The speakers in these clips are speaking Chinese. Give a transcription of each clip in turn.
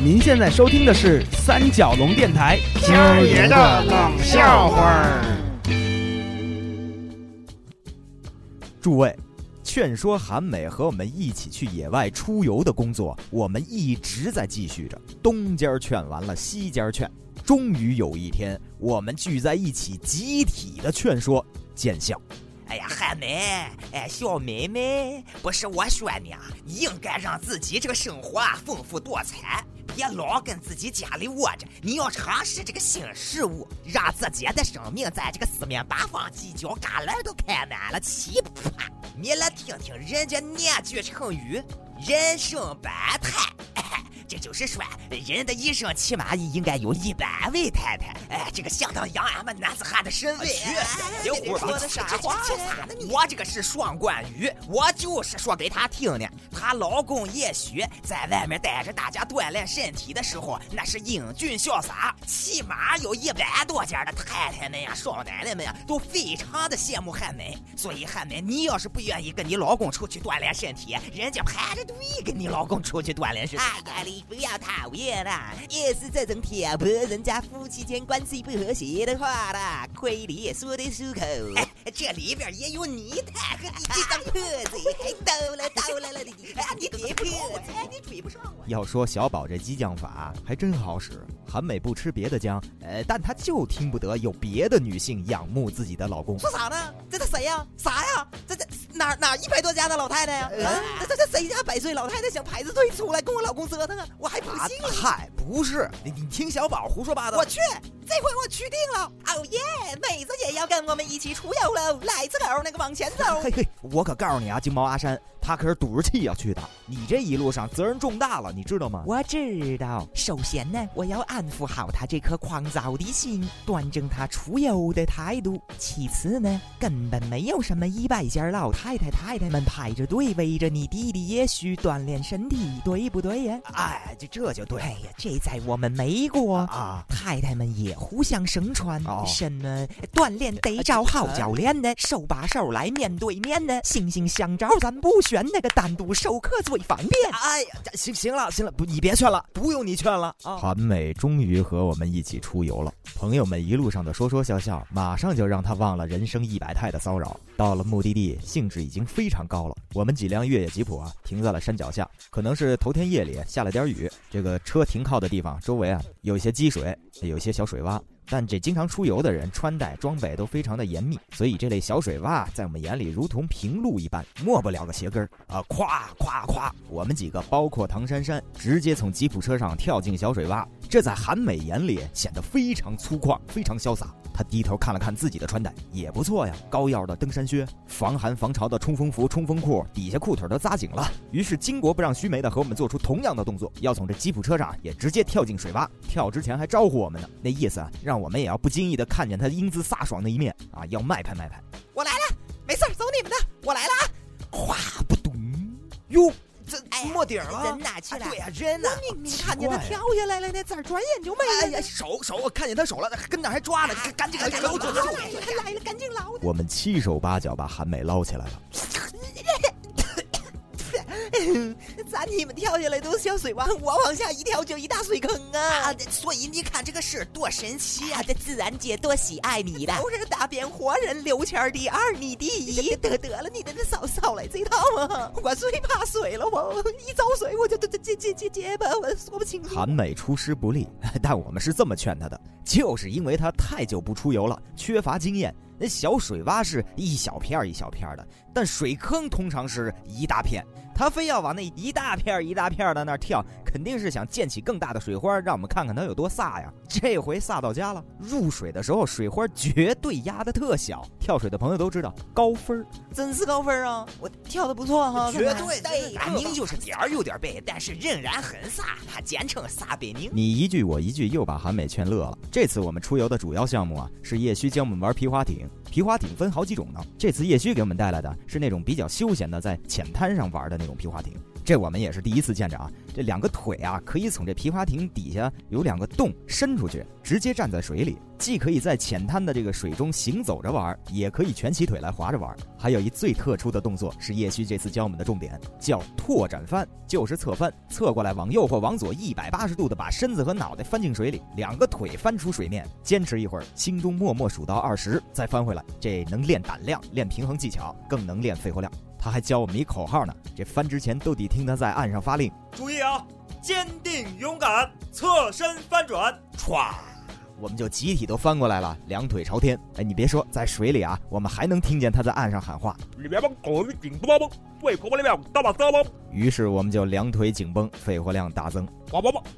您现在收听的是三角龙电台今儿爷的冷笑话儿。诸位，劝说韩美和我们一起去野外出游的工作，我们一直在继续着。东家劝完了，西家劝，终于有一天，我们聚在一起，集体的劝说见效。哎呀，韩梅，哎，小妹妹，不是我说你啊，应该让自己这个生活啊丰富多彩，别老跟自己家里窝着。你要尝试这个新事物，让自己的生命在这个四面八方犄角旮旯都开满了奇葩。你来听听人家念句成语“人生百态”。这就是说，人的一生起码应该有一百位太太。哎，这个相当养俺们男子汉的审美。别胡说的啥话我这个是双关语，我就是说给她听的。她老公也许在外面带着大家锻炼身体的时候，那是英俊潇洒，起码有一百多家的太太们呀、少奶奶们呀，都非常的羡慕汉美。所以汉美，你要是不愿意跟你老公出去锻炼身体，人家排着队跟你老公出去锻炼身体。哎呀，你不要讨厌啦，越是这种挑拨人家夫妻间关系不和谐的话啦，亏你也说得出口。哎，这里边也有你太和你这张破嘴，还逗了逗了了你，哎，你别破嘴，你追不上我。要说小宝这激将法还真好使，韩美不吃别的姜，呃，但她就听不得有别的女性仰慕自己的老公。说啥呢？这是谁呀？啥呀？这这哪哪一百多家的老太太呀？啊，这这这谁家百岁老太太想排着队出来跟我老公折腾啊？我还不信了。嗨，不是，你你听小宝胡说八道。我去，这回我去定了。哦耶，妹子也要跟我们一起出游喽！来，这狗那个往前走。嘿嘿，我可告诉你啊，金毛阿山，他可是赌着气要去的。你这一路上责任重大了，你知道吗？我知道。首先呢，我要安抚好他这颗狂躁的心，端正他出游的态度。其次呢，根本没有什么一百家老太太太太们排着队围着你弟弟也许锻炼身体，对不对呀？哎，这这就对。哎呀，这在我们美国啊，太太们也互相盛传哦什么锻炼得找好教练呢，手把手来面对面呢，惺惺相照咱不选，那个单独授课最方便。哎呀，这行行了行了，不，你别劝了，不用你劝了啊。韩美终于和我们一起出游了，朋友们一路上的说说笑笑，马上就让她忘了人生一百态的骚扰。到了目的地，兴致已经非常高了。我们几辆越野吉普啊，停在了山脚下，可能是头天夜里下了点雨，这个车停靠的地方周围啊有一些积水，有一些小水洼。但这经常出游的人穿戴装备都非常的严密，所以这类小水洼在我们眼里如同平路一般，没不了个鞋跟儿啊！咵咵咵，我们几个包括唐珊珊，直接从吉普车上跳进小水洼，这在韩美眼里显得非常粗犷，非常潇洒。她低头看了看自己的穿戴，也不错呀，高腰的登山靴，防寒防潮的冲锋服、冲锋裤，底下裤腿都扎紧了。于是巾帼不让须眉的和我们做出同样的动作，要从这吉普车上也直接跳进水洼。跳之前还招呼我们呢，那意思啊，让我们也要不经意的看见他英姿飒爽的一面啊，要卖拍卖拍。我来了，没事儿，走你们的，我来了啊！哗不咚，哟，这没底儿了。人哪去了？对呀、人呢？我明明看见他跳下来了呢，咋转眼就没了？哎呀，手手，我看见他手了，跟那儿还抓呢，赶紧赶紧捞起来了，他来了，赶紧捞！我们七手八脚把韩美捞起来了。咋你们跳下来都是小水洼，我往下一跳就一大水坑啊！所以你看这个事儿多神奇啊！这自然界多喜爱你的，都是大变活人，刘谦儿第二，你第一，得得了，你的那少少来这套啊！我最怕水了，我一遭水我就这这结结结结巴，我说不清楚。韩美出师不利，但我们是这么劝他的，就是因为他太久不出游了，缺乏经验。那小水洼是一小片一小片的，但水坑通常是一大片。他非要往那一大片一大片的那儿跳，肯定是想溅起更大的水花，让我们看看它有多飒呀。这回飒到家了，入水的时候水花绝对压得特小。跳水的朋友都知道，高分儿。真是高分啊！我跳的不错哈，绝对对俺宁就是点儿有点背，但是仍然很飒，他简称飒北宁。你一句我一句，又把韩美劝乐了。这次我们出游的主要项目啊，是叶虚教我们玩皮划艇。皮划艇分好几种呢，这次叶虚给我们带来的是那种比较休闲的，在浅滩上玩的那种皮划艇。这我们也是第一次见着啊。这两个腿啊，可以从这皮划艇底下有两个洞伸出去，直接站在水里，既可以在浅滩的这个水中行走着玩，也可以蜷起腿来划着玩。还有一最特殊的动作是叶旭这次教我们的重点，叫拓展翻，就是侧翻，侧过来往右或往左一百八十度的把身子和脑袋翻进水里，两个腿翻出水面，坚持一会儿，心中默默数到二十，再翻回来。这能练胆量，练平衡技巧，更能练肺活量。他还教我们一口号呢，这翻之前都得听他在岸上发令。注意啊，坚定勇敢，侧身翻转，歘，我们就集体都翻过来了，两腿朝天。哎，你别说，在水里啊，我们还能听见他在岸上喊话。于是我们就两腿紧绷，肺活量大增。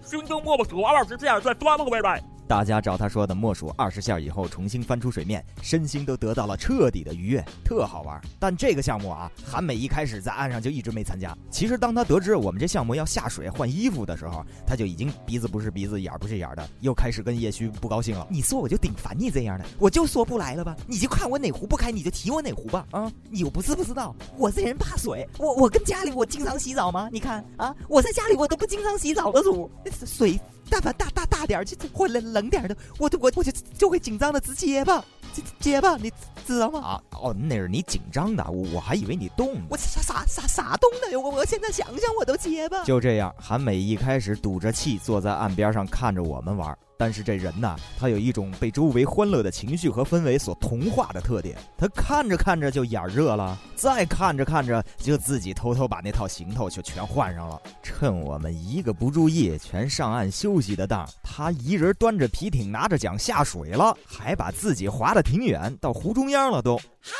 心中默默数二十下，再翻过来。大家照他说的默数二十下以后，重新翻出水面，身心都得到了彻底的愉悦，特好玩。但这个项目啊，韩美一开始在岸上就一直没参加。其实当他得知我们这项目要下水换衣服的时候，他就已经鼻子不是鼻子，眼儿不是眼儿的，又开始跟叶旭不高兴了。你说我就顶烦你这样的，我就说不来了吧，你就看我哪壶不开，你就提我哪壶吧。啊，你又不是不知道，我这人怕水，我我跟家里我经常洗澡吗？你看啊，我在家里我都不经常洗澡的主，水。大吧大大大点儿，就或冷冷点儿的，我都我我就就会紧张的直结巴，结结巴，你知道吗？啊哦，那是你紧张的，我我还以为你动。我啥啥啥啥动的呀？我我现在想想我都结巴。就这样，韩美一开始堵着气坐在岸边上看着我们玩。但是这人呐，他有一种被周围欢乐的情绪和氛围所同化的特点。他看着看着就眼热了，再看着看着就自己偷偷把那套行头就全换上了。趁我们一个不注意，全上岸休息的当，他一人端着皮艇，拿着桨下水了，还把自己划得挺远，到湖中央了都。嗨，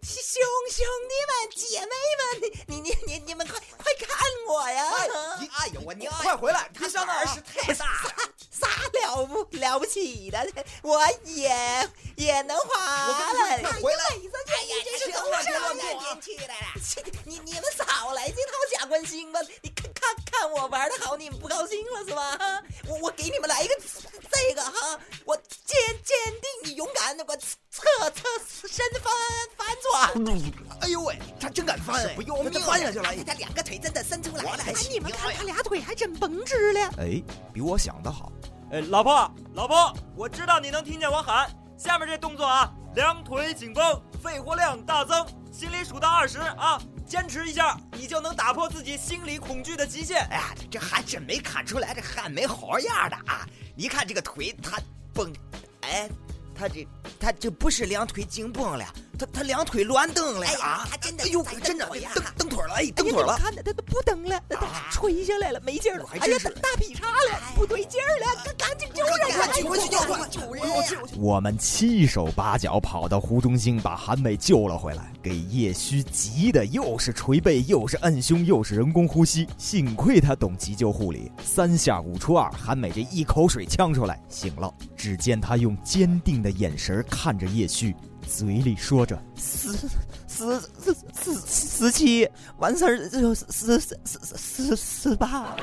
兄兄弟们、姐妹们，你你你你们快快看我呀！哎呦我娘！快回来，他上那儿是起的？我也也能滑了。回来！哎呀，这是多少年去了？你你们少来这套假关心吧！你看看看我玩的好，你们不高兴了是吧？我我给你们来一个这个哈，我坚坚定勇敢，我侧侧身翻翻转。哎呦喂，他真敢翻！不要命，翻下去了！他两个腿真的伸出来了。哎，你们看他俩腿还真绷直了。哎，比我想的好。哎，老婆，老婆，我知道你能听见我喊。下面这动作啊，两腿紧绷，肺活量大增，心里数到二十啊，坚持一下，你就能打破自己心理恐惧的极限。哎呀，这还真没看出来，这汗没好样的啊！你看这个腿，它绷，哎，他这他这不是两腿紧绷了。他他两腿乱蹬了啊！他真的，哎呦，真的蹬蹬腿了，哎，蹬腿了！看的他都不蹬了，他垂下来了，没劲了，哎呀，大劈叉了，不对劲儿了，赶赶紧救人！快救回去，救回去，救人！我们七手八脚跑到湖中心，把韩美救了回来，给叶虚急的又是捶背，又是摁胸，又是人工呼吸。幸亏他懂急救护理，三下五除二，韩美这一口水呛出来，醒了。只见他用坚定的眼神看着叶虚。嘴里说着十十十十十七，完事儿就十十十十十八。